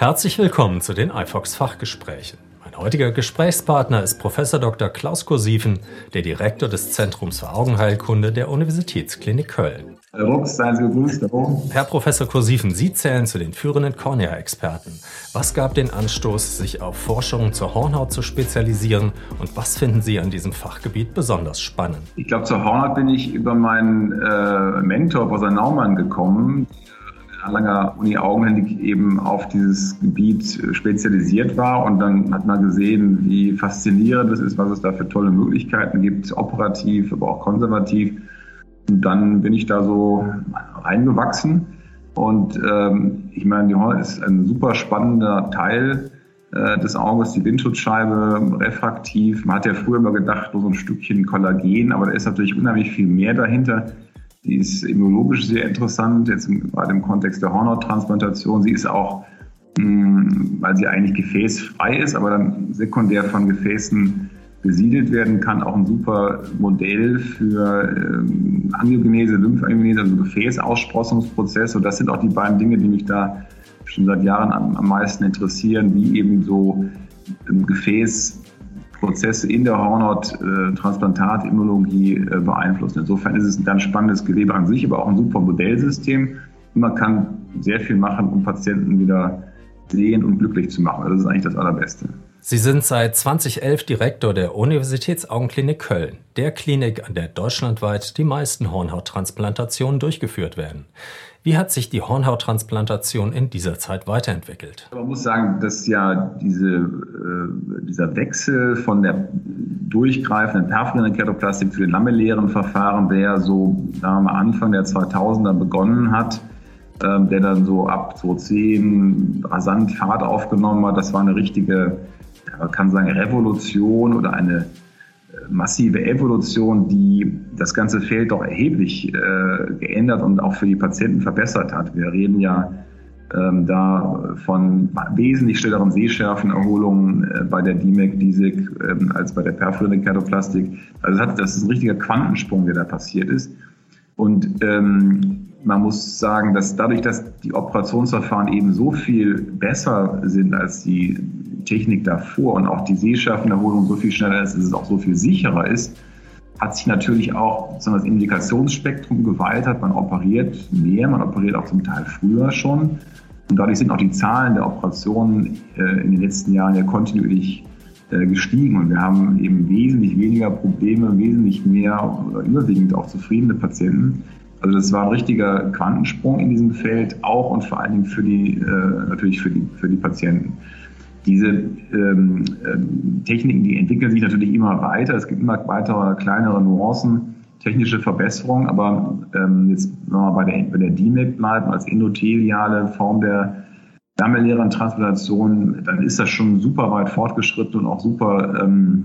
Herzlich willkommen zu den iFox Fachgesprächen. Mein heutiger Gesprächspartner ist Professor Dr. Klaus Kursieven, der Direktor des Zentrums für Augenheilkunde der Universitätsklinik Köln. Herr Rux, seien Sie gegrüßt. Herr Professor Kursieven, Sie zählen zu den führenden Cornea-Experten. Was gab den Anstoß, sich auf Forschungen zur Hornhaut zu spezialisieren und was finden Sie an diesem Fachgebiet besonders spannend? Ich glaube, zur Hornhaut bin ich über meinen äh, Mentor, Professor Naumann, gekommen an langer Uni Augenhändig eben auf dieses Gebiet äh, spezialisiert war. Und dann hat man gesehen, wie faszinierend es ist, was es da für tolle Möglichkeiten gibt, operativ, aber auch konservativ. Und dann bin ich da so reingewachsen. Und ähm, ich meine, die Horn ist ein super spannender Teil äh, des Auges, die Windschutzscheibe, refraktiv. Man hat ja früher immer gedacht, nur so ein Stückchen Kollagen, aber da ist natürlich unheimlich viel mehr dahinter. Die ist immunologisch sehr interessant, jetzt gerade im Kontext der Hornhauttransplantation. Sie ist auch, mh, hm, weil sie eigentlich gefäßfrei ist, aber dann sekundär von Gefäßen besiedelt werden kann, auch ein super Modell für ähm, Angiogenese, Lymphangiogenese, also Gefäßaussprossungsprozess. Und das sind auch die beiden Dinge, die mich da schon seit Jahren am, am meisten interessieren, wie eben so ähm, Gefäß Prozesse in der Hornhaut, äh, äh, beeinflussen. Insofern ist es ein ganz spannendes Gewebe an sich, aber auch ein super Modellsystem. Und man kann sehr viel machen, um Patienten wieder sehen und glücklich zu machen. Das ist eigentlich das Allerbeste. Sie sind seit 2011 Direktor der Universitätsaugenklinik Köln, der Klinik, an der deutschlandweit die meisten Hornhauttransplantationen durchgeführt werden. Wie hat sich die Hornhauttransplantation in dieser Zeit weiterentwickelt? Man muss sagen, dass ja diese, äh, dieser Wechsel von der durchgreifenden perforierenden Keratoplastik zu den lamellären Verfahren, der so mal, Anfang der 2000er begonnen hat, äh, der dann so ab 2010 rasant Fahrt aufgenommen hat, das war eine richtige, man kann sagen, Revolution oder eine massive Evolution, die das ganze Feld doch erheblich äh, geändert und auch für die Patienten verbessert hat. Wir reden ja ähm, da von wesentlich schnelleren Sehschärfenerholungen äh, bei der DIMEC, DISIC ähm, als bei der perforierenden Kertoplastik. Also das, hat, das ist ein richtiger Quantensprung, der da passiert ist. Und ähm, man muss sagen, dass dadurch, dass die Operationsverfahren eben so viel besser sind als die Technik davor und auch die Sehschärfenerholung so viel schneller ist, dass es auch so viel sicherer ist, hat sich natürlich auch das Indikationsspektrum geweitet. Man operiert mehr, man operiert auch zum Teil früher schon. Und dadurch sind auch die Zahlen der Operationen äh, in den letzten Jahren ja kontinuierlich äh, gestiegen. Und wir haben eben wesentlich weniger Probleme, wesentlich mehr oder überwiegend auch zufriedene Patienten. Also das war ein richtiger Quantensprung in diesem Feld, auch und vor allen Dingen für die, äh, natürlich für die, für die Patienten. Diese ähm, ähm, Techniken, die entwickeln sich natürlich immer weiter. Es gibt immer weitere kleinere Nuancen, technische Verbesserungen, aber ähm, jetzt, wenn wir bei der, bei der DMEC bleiben, als endotheliale Form der lamellären Transplantation, dann ist das schon super weit fortgeschritten und auch super ähm,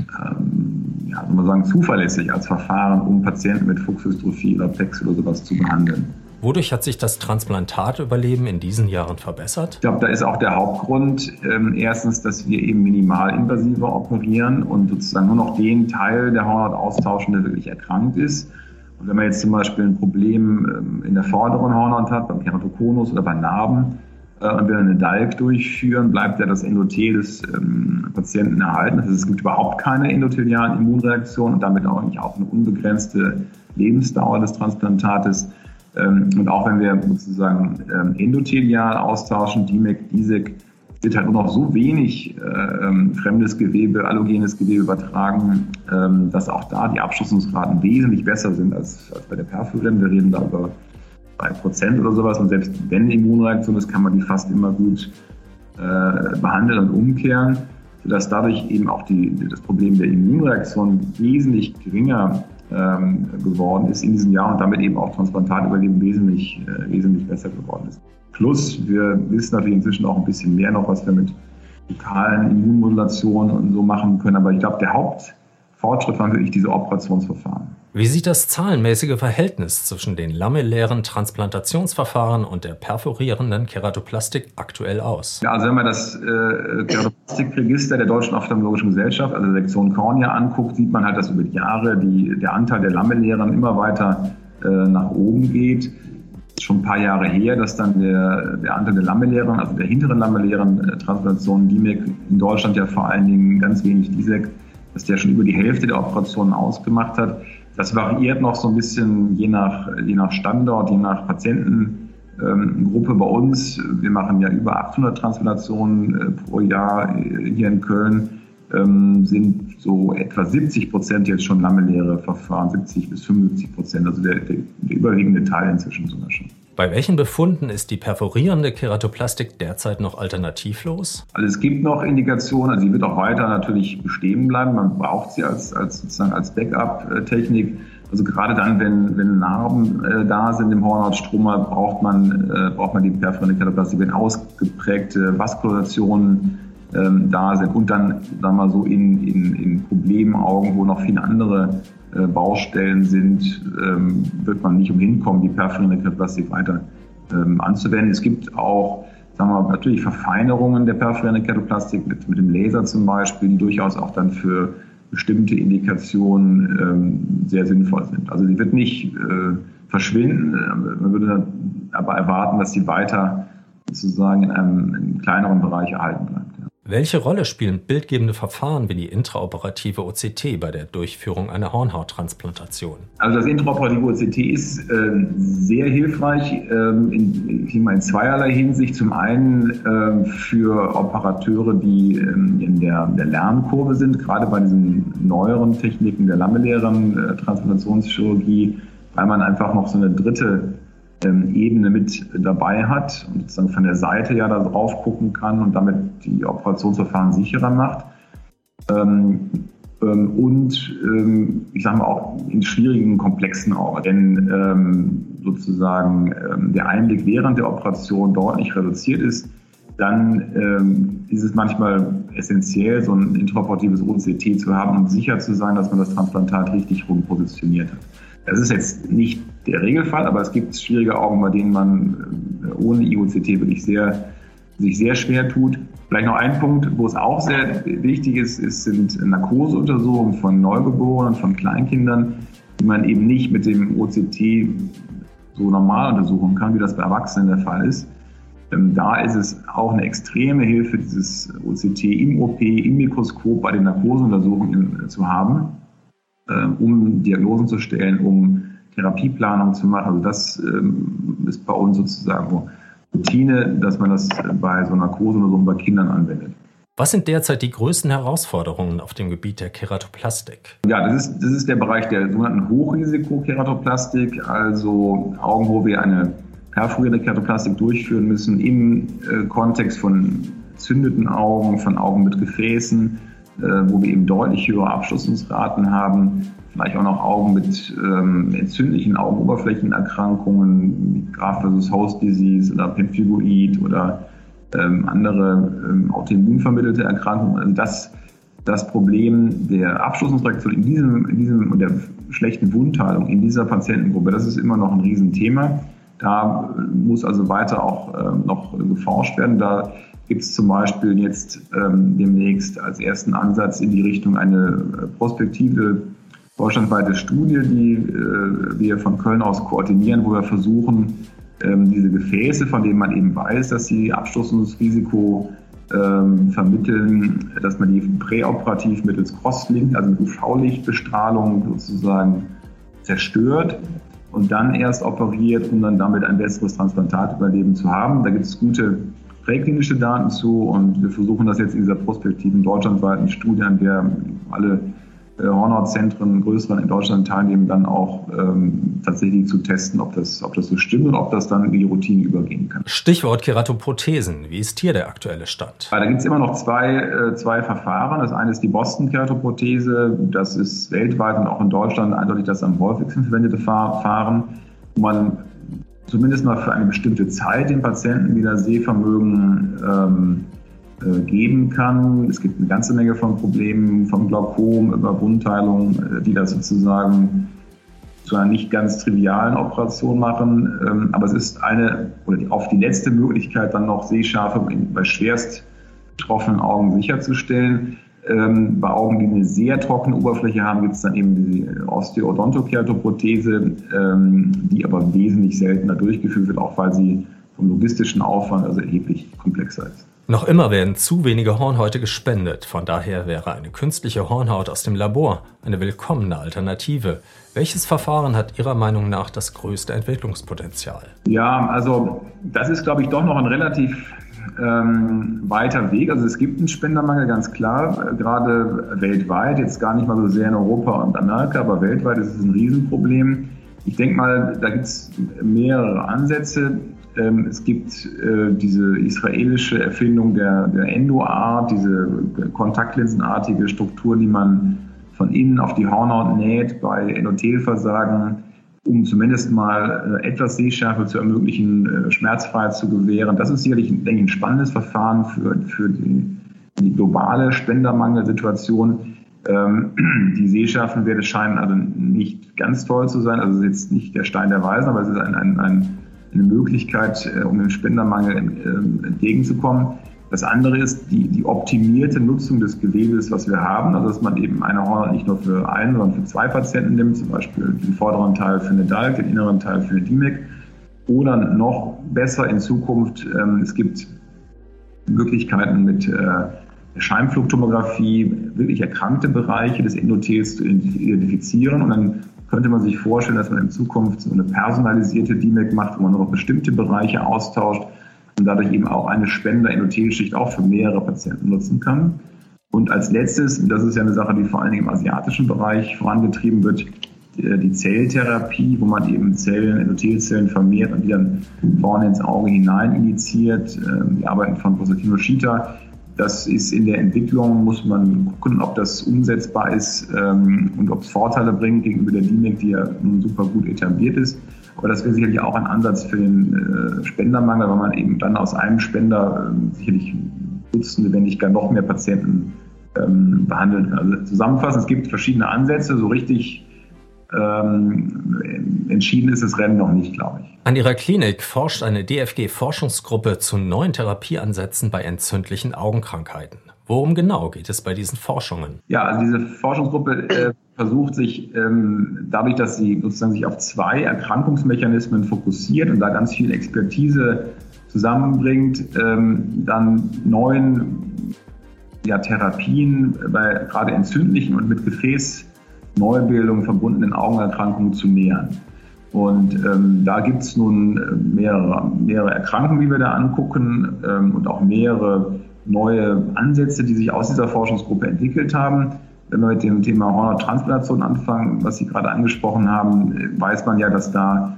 ähm, ja, soll man sagen, zuverlässig als Verfahren, um Patienten mit Fuchsdystrophie oder PEX oder sowas zu behandeln. Wodurch hat sich das Transplantatüberleben in diesen Jahren verbessert? Ich glaube, da ist auch der Hauptgrund ähm, erstens, dass wir eben minimalinvasiver operieren und sozusagen nur noch den Teil der Hornhaut austauschen, der wirklich erkrankt ist. Und wenn man jetzt zum Beispiel ein Problem ähm, in der vorderen Hornhaut hat, beim Keratokonus oder bei Narben, äh, und wir eine DALK durchführen, bleibt ja das Endothel des ähm, Patienten erhalten. Heißt, es gibt überhaupt keine endothelialen Immunreaktionen und damit auch nicht auch eine unbegrenzte Lebensdauer des Transplantates. Ähm, und auch wenn wir sozusagen ähm, endothelial austauschen, DIMEC, DISEC, wird halt nur noch so wenig äh, ähm, fremdes Gewebe, allogenes Gewebe übertragen, ähm, dass auch da die Abschlussungsraten wesentlich besser sind als, als bei der Perfurin. Wir reden da über 3% oder sowas. Und selbst wenn eine Immunreaktion ist, kann man die fast immer gut äh, behandeln und umkehren, sodass dadurch eben auch die, das Problem der Immunreaktion wesentlich geringer ähm, geworden ist in diesem Jahr und damit eben auch Transplantatüberleben wesentlich, äh, wesentlich besser geworden ist. Plus, wir wissen natürlich inzwischen auch ein bisschen mehr noch, was wir mit lokalen Immunmodulationen und so machen können. Aber ich glaube, der Hauptfortschritt waren wirklich diese Operationsverfahren. Wie sieht das zahlenmäßige Verhältnis zwischen den lamellären Transplantationsverfahren und der perforierenden Keratoplastik aktuell aus? Ja, also wenn man das äh, Keratoplastikregister der Deutschen Ophthalmologischen Gesellschaft, also der Sektion Cornea anguckt, sieht man halt, dass über die Jahre die, der Anteil der lamellären immer weiter äh, nach oben geht. schon ein paar Jahre her, dass dann der, der Anteil der lamellären, also der hinteren lamellären äh, Transplantationen, DIMEC in Deutschland ja vor allen Dingen ganz wenig DISEC, dass der schon über die Hälfte der Operationen ausgemacht hat. Das variiert noch so ein bisschen je nach, je nach Standort, je nach Patientengruppe bei uns. Wir machen ja über 800 Transplantationen äh, pro Jahr äh, hier in Köln ähm, sind so etwa 70 Prozent jetzt schon lamelläre Verfahren, 70 bis 75 Prozent, also der, der, der überwiegende Teil inzwischen sogar schon. Bei welchen Befunden ist die perforierende Keratoplastik derzeit noch alternativlos? Also es gibt noch Indikationen, also sie wird auch weiter natürlich bestehen bleiben. Man braucht sie als, als sozusagen als Backup-Technik. Also gerade dann, wenn, wenn Narben äh, da sind im Hornhautstroma, braucht man, äh, braucht man die perforierende Keratoplastik, wenn ausgeprägte Vaskulationen ähm, da sind und dann, sagen wir mal so, in, in, in Problemaugen, wo noch viele andere äh, Baustellen sind, ähm, wird man nicht umhin kommen, die perforierende Plastik weiter ähm, anzuwenden. Es gibt auch sagen wir, natürlich Verfeinerungen der perforierenden Ketoplastik mit, mit dem Laser zum Beispiel, die durchaus auch dann für bestimmte Indikationen ähm, sehr sinnvoll sind. Also die wird nicht äh, verschwinden, man würde aber erwarten, dass sie weiter sozusagen in einem, in einem kleineren Bereich erhalten bleibt. Welche Rolle spielen bildgebende Verfahren wie die intraoperative OCT bei der Durchführung einer Hornhauttransplantation? Also das intraoperative OCT ist äh, sehr hilfreich ähm, in, in, zweierlei Hinsicht. Zum einen äh, für Operateure, die ähm, in der, der, Lernkurve sind, gerade bei diesen neueren Techniken der lamellären äh, Transplantationschirurgie, weil man einfach noch so eine dritte ähm, Ebene mit dabei hat und sozusagen von der Seite ja da drauf gucken kann und damit die Operationsverfahren sicherer macht. Ähm, ähm, und ähm, ich sage mal auch in schwierigen, komplexen Augen. Denn ähm, sozusagen ähm, der Einblick während der Operation deutlich reduziert ist, dann ist es manchmal essentiell, so ein intraoperatives OCT zu haben und sicher zu sein, dass man das Transplantat richtig rum positioniert hat. Das ist jetzt nicht der Regelfall, aber es gibt schwierige Augen, bei denen man äh, ohne IOCT wirklich sehr, sich sehr schwer tut. Vielleicht noch ein Punkt, wo es auch sehr wichtig ist, ist sind Narkoseuntersuchungen von Neugeborenen, von Kleinkindern, die man eben nicht mit dem OCT so normal untersuchen kann, wie das bei Erwachsenen der Fall ist. Ähm, da ist es auch eine extreme Hilfe, dieses OCT im OP, im Mikroskop bei den Narkoseuntersuchungen zu haben äh, um Diagnosen zu stellen, um Therapieplanung zu machen. Also das ähm, ist bei uns sozusagen Routine, dass man das bei so Narkose oder so bei Kindern anwendet. Was sind derzeit die größten Herausforderungen auf dem Gebiet der Keratoplastik? Ja, das ist, das ist der Bereich der sogenannten Hochrisiko-Keratoplastik, also Augen, wo wir eine perforierte Keratoplastik durchführen müssen im äh, Kontext von zündeten Augen, von Augen mit Gefäßen, wo wir eben deutlich höhere Abschlussungsraten haben. Vielleicht auch noch Augen mit ähm, entzündlichen Augenoberflächenerkrankungen, wie Graft versus Host Disease oder Pemphigoid oder ähm, andere ähm, autoimmunvermittelte Erkrankungen. Also das, das Problem der Abschlussungsreaktion in diesem, in diesem und der schlechten Wundheilung in dieser Patientengruppe, das ist immer noch ein Riesenthema. Da muss also weiter auch äh, noch geforscht werden. Da gibt es zum Beispiel jetzt ähm, demnächst als ersten Ansatz in die Richtung eine äh, prospektive deutschlandweite Studie, die äh, wir von Köln aus koordinieren, wo wir versuchen, ähm, diese Gefäße, von denen man eben weiß, dass sie Abstoßungsrisiko ähm, vermitteln, dass man die präoperativ mittels Crosslink, also mit UV-Lichtbestrahlung sozusagen zerstört und dann erst operiert, um dann damit ein besseres Transplantatüberleben zu haben. Da gibt es gute präklinische Daten zu und wir versuchen das jetzt in dieser prospektiven deutschlandweiten Studie, an der alle äh, Hornhautzentren, größeren in Deutschland teilnehmen, dann auch ähm, tatsächlich zu testen, ob das, ob das so stimmt und ob das dann in die Routine übergehen kann. Stichwort Keratoprothesen. Wie ist hier der aktuelle Stand? Da gibt es immer noch zwei, äh, zwei Verfahren. Das eine ist die Boston-Keratoprothese. Das ist weltweit und auch in Deutschland eindeutig das am häufigsten verwendete Verfahren, wo man zumindest mal für eine bestimmte Zeit dem Patienten wieder Sehvermögen ähm, äh, geben kann. Es gibt eine ganze Menge von Problemen, vom Glaukom über Wundheilung, äh, die das sozusagen zu einer nicht ganz trivialen Operation machen. Ähm, aber es ist eine, oder die, auf die letzte Möglichkeit, dann noch Sehschärfe bei schwerst betroffenen Augen sicherzustellen. Ähm, bei Augen, die eine sehr trockene Oberfläche haben, gibt es dann eben die Osteodontokeratoprothese, ähm, die aber wesentlich seltener durchgeführt wird, auch weil sie vom logistischen Aufwand also erheblich komplexer ist. Noch immer werden zu wenige Hornhäute gespendet. Von daher wäre eine künstliche Hornhaut aus dem Labor eine willkommene Alternative. Welches Verfahren hat Ihrer Meinung nach das größte Entwicklungspotenzial? Ja, also das ist, glaube ich, doch noch ein relativ ähm, weiter Weg. Also es gibt einen Spendermangel, ganz klar, gerade weltweit, jetzt gar nicht mal so sehr in Europa und Amerika, aber weltweit ist es ein Riesenproblem. Ich denke mal, da gibt es mehrere Ansätze. Ähm, es gibt äh, diese israelische Erfindung der, der Endoart, diese kontaktlinsenartige Struktur, die man von innen auf die Hornhaut näht bei Endothelversagen, um zumindest mal äh, etwas Sehschärfe zu ermöglichen, äh, Schmerzfreiheit zu gewähren. Das ist sicherlich denke ich, ein spannendes Verfahren für, für die, die globale Spendermangelsituation. Ähm, die Sehschärfenwerte scheinen also nicht ganz toll zu sein. Also es ist jetzt nicht der Stein der Weisen, aber es ist ein, ein, ein eine Möglichkeit, äh, um dem Spendermangel äh, entgegenzukommen. Das andere ist die, die optimierte Nutzung des Gewebes, was wir haben, also dass man eben eine Hornhaut nicht nur für einen, sondern für zwei Patienten nimmt, zum Beispiel den vorderen Teil für eine DALK, den inneren Teil für eine DIMEC. Oder noch besser in Zukunft, ähm, es gibt Möglichkeiten mit äh, Scheinflugtomographie wirklich erkrankte Bereiche des Endothels zu identifizieren und dann könnte man sich vorstellen, dass man in Zukunft so eine personalisierte DMAC macht, wo man noch bestimmte Bereiche austauscht und dadurch eben auch eine Spender-Endothelschicht auch für mehrere Patienten nutzen kann. Und als letztes, und das ist ja eine Sache, die vor allen Dingen im asiatischen Bereich vorangetrieben wird, die Zelltherapie, wo man eben Zellen, Endothelzellen vermehrt und die dann vorne ins Auge hinein injiziert. Ähm, die Arbeiten von Professor Kinoshita das ist in der Entwicklung, muss man gucken, ob das umsetzbar ist ähm, und ob es Vorteile bringt gegenüber der DINEC, die ja nun super gut etabliert ist. Aber das wäre sicherlich auch ein Ansatz für den äh, Spendermangel, weil man eben dann aus einem Spender äh, sicherlich Dutzende, wenn nicht gar noch mehr Patienten ähm, behandeln kann. Also zusammenfassend, es gibt verschiedene Ansätze, so richtig ähm, entschieden ist das Rennen noch nicht, glaube ich. An ihrer Klinik forscht eine DFG-Forschungsgruppe zu neuen Therapieansätzen bei entzündlichen Augenkrankheiten. Worum genau geht es bei diesen Forschungen? Ja, also diese Forschungsgruppe äh, versucht sich ähm, dadurch, dass sie sozusagen sich auf zwei Erkrankungsmechanismen fokussiert und da ganz viel Expertise zusammenbringt, ähm, dann neuen ja, Therapien bei gerade entzündlichen und mit Gefäß Neubildung verbundenen Augenerkrankungen zu nähern. Und ähm, da gibt es nun äh, mehrere, mehrere Erkrankungen, die wir da angucken ähm, und auch mehrere neue Ansätze, die sich aus dieser Forschungsgruppe entwickelt haben. Wenn wir mit dem Thema Hornontransplantation anfangen, was Sie gerade angesprochen haben, weiß man ja, dass da,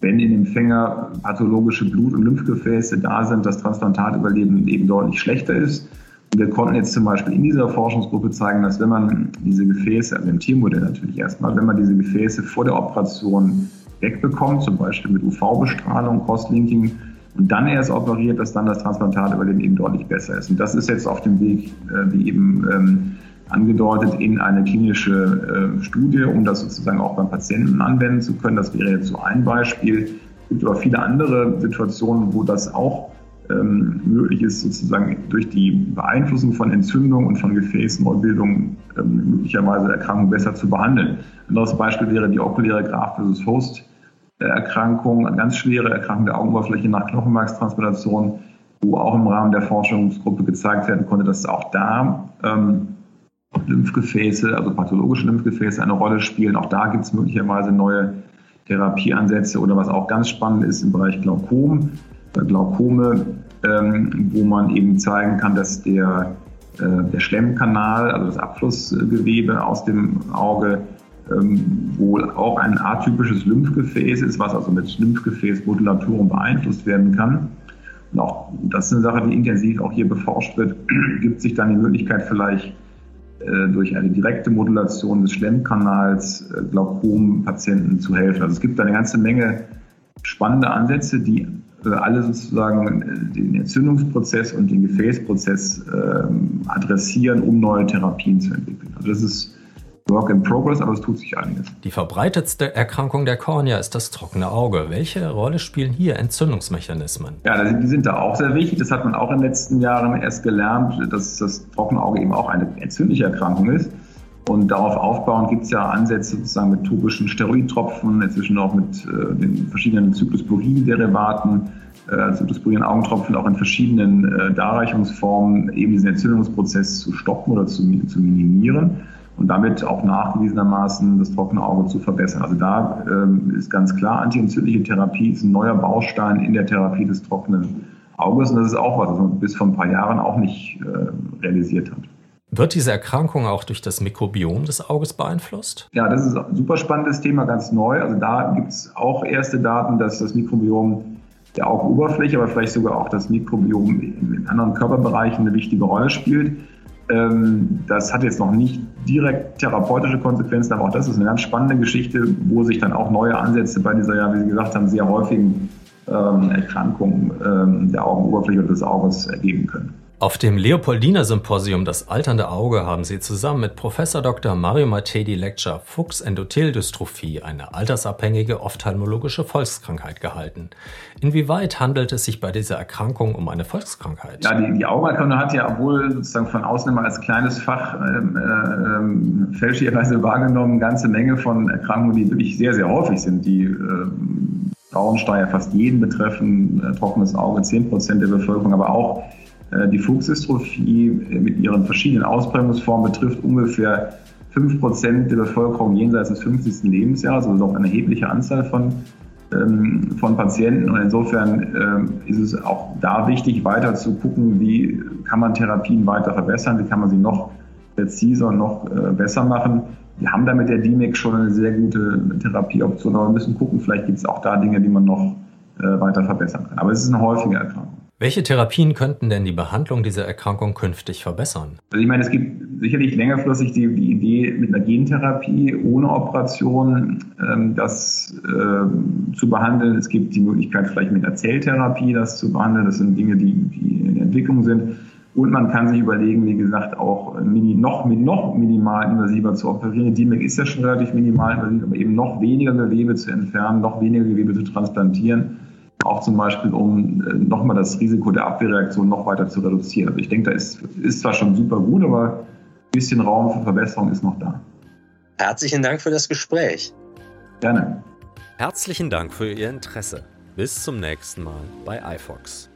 wenn in Empfänger pathologische Blut- und Lymphgefäße da sind, das Transplantatüberleben eben deutlich schlechter ist. Wir konnten jetzt zum Beispiel in dieser Forschungsgruppe zeigen, dass wenn man diese Gefäße, also im Tiermodell natürlich erstmal, wenn man diese Gefäße vor der Operation wegbekommt, zum Beispiel mit UV-Bestrahlung, Crosslinking, und dann erst operiert, dass dann das Transplantatüberleben eben deutlich besser ist. Und das ist jetzt auf dem Weg, äh, wie eben ähm, angedeutet, in eine klinische äh, Studie, um das sozusagen auch beim Patienten anwenden zu können. Das wäre jetzt so ein Beispiel. Es gibt aber viele andere Situationen, wo das auch ähm, möglich ist, sozusagen durch die Beeinflussung von Entzündung und von Gefäßneubildung ähm, möglicherweise Erkrankungen besser zu behandeln. Ein anderes Beispiel wäre die okuläre Graft versus Host. Erkrankung, eine ganz schwere Erkrankung der Augenoberfläche nach Knochenmarkstransplantation, wo auch im Rahmen der Forschungsgruppe gezeigt werden konnte, dass auch da ähm, Lymphgefäße, also pathologische Lymphgefäße eine Rolle spielen. Auch da gibt es möglicherweise neue Therapieansätze oder was auch ganz spannend ist im Bereich Glaukom. Glaukome, ähm, wo man eben zeigen kann, dass der, äh, der Schlemmkanal, also das Abflussgewebe aus dem Auge, ähm, wohl auch ein atypisches Lymphgefäß ist, was also mit Lymphgefäßmodulaturen beeinflusst werden kann. Und auch das ist eine Sache, die intensiv auch hier beforscht wird, gibt sich dann die Möglichkeit vielleicht äh, durch eine direkte Modulation des Schlemmkanals äh, Glaukompatienten zu helfen. Also es gibt eine ganze Menge spannende Ansätze, die alle sozusagen äh, den Entzündungsprozess und den Gefäßprozess ähm, adressieren, um neue Therapien zu entwickeln. Also das ist Work in Progress, aber es tut sich einiges. Die verbreitetste Erkrankung der Kornea ist das trockene Auge. Welche Rolle spielen hier Entzündungsmechanismen? Ja, die sind da auch sehr wichtig. Das hat man auch in den letzten Jahren erst gelernt, dass das trockene Auge eben auch eine entzündliche Erkrankung ist. Und darauf aufbauend gibt es ja Ansätze sozusagen mit topischen Steroidtropfen, inzwischen auch mit äh, den verschiedenen Cyclosporin-Derivaten, äh, Cyclosporin Augentropfen auch in verschiedenen äh, Darreichungsformen eben diesen Entzündungsprozess zu stoppen oder zu, zu minimieren und damit auch nachgewiesenermaßen das trockene Auge zu verbessern. Also da ähm, ist ganz klar, antientzündliche Therapie ist ein neuer Baustein in der Therapie des trockenen Auges und das ist auch was, was man bis vor ein paar Jahren auch nicht äh, realisiert hat. Wird diese Erkrankung auch durch das Mikrobiom des Auges beeinflusst? Ja, das ist ein super spannendes Thema, ganz neu. Also da gibt es auch erste Daten, dass das Mikrobiom der Augenoberfläche, aber vielleicht sogar auch das Mikrobiom in anderen Körperbereichen eine wichtige Rolle spielt. Ähm, das hat jetzt noch nicht direkt therapeutische Konsequenzen, aber auch das ist eine ganz spannende Geschichte, wo sich dann auch neue Ansätze bei dieser, ja, wie Sie gesagt haben, sehr häufigen ähm, Erkrankung ähm, der Augenoberfläche oder des Auges ergeben können. Auf dem Leopoldiner Symposium Das alternde Auge haben sie zusammen mit Professor Dr. Mario Mattei die Lecture Fuchs-Endothel-Dystrophie, eine altersabhängige ophthalmologische Volkskrankheit gehalten. Inwieweit handelt es sich bei dieser Erkrankung um eine Volkskrankheit? Ja, die, die Augenerkrankung hat ja, obwohl sozusagen von außen immer als kleines Fach ähm, äh, fälschlicherweise wahrgenommen, eine ganze Menge von Erkrankungen, die wirklich sehr, sehr häufig sind, die äh, Grauensteier fast jeden betreffen, äh, trockenes Auge 10 Prozent der Bevölkerung, aber auch die Fuchsdystrophie mit ihren verschiedenen Ausprägungsformen betrifft ungefähr 5% der Bevölkerung jenseits des 50. Lebensjahres, also auch eine erhebliche Anzahl von, ähm, von Patienten. Und insofern ähm, ist es auch da wichtig, weiter zu gucken, wie kann man Therapien weiter verbessern, wie kann man sie noch präziser und noch äh, besser machen. Wir haben da mit der DIMEC schon eine sehr gute Therapieoption, aber wir müssen gucken, vielleicht gibt es auch da Dinge, die man noch äh, weiter verbessern kann. Aber es ist eine häufige Erkrankung. Welche Therapien könnten denn die Behandlung dieser Erkrankung künftig verbessern? Also ich meine, es gibt sicherlich längerfristig die, die Idee mit einer Gentherapie ohne Operation ähm, das äh, zu behandeln. Es gibt die Möglichkeit vielleicht mit einer Zelltherapie das zu behandeln. Das sind Dinge, die, die in Entwicklung sind. Und man kann sich überlegen, wie gesagt, auch mini, noch, noch minimal invasiver zu operieren. Die ist ja schon relativ minimal invasiv, aber eben noch weniger Gewebe zu entfernen, noch weniger Gewebe zu transplantieren auch zum Beispiel, um äh, nochmal das Risiko der Abwehrreaktion noch weiter zu reduzieren. Also ich denke, da ist, ist zwar schon super gut, aber ein bisschen Raum für Verbesserung ist noch da. Herzlichen Dank für das Gespräch. Gerne. Herzlichen Dank für Ihr Interesse. Bis zum nächsten Mal bei iFox.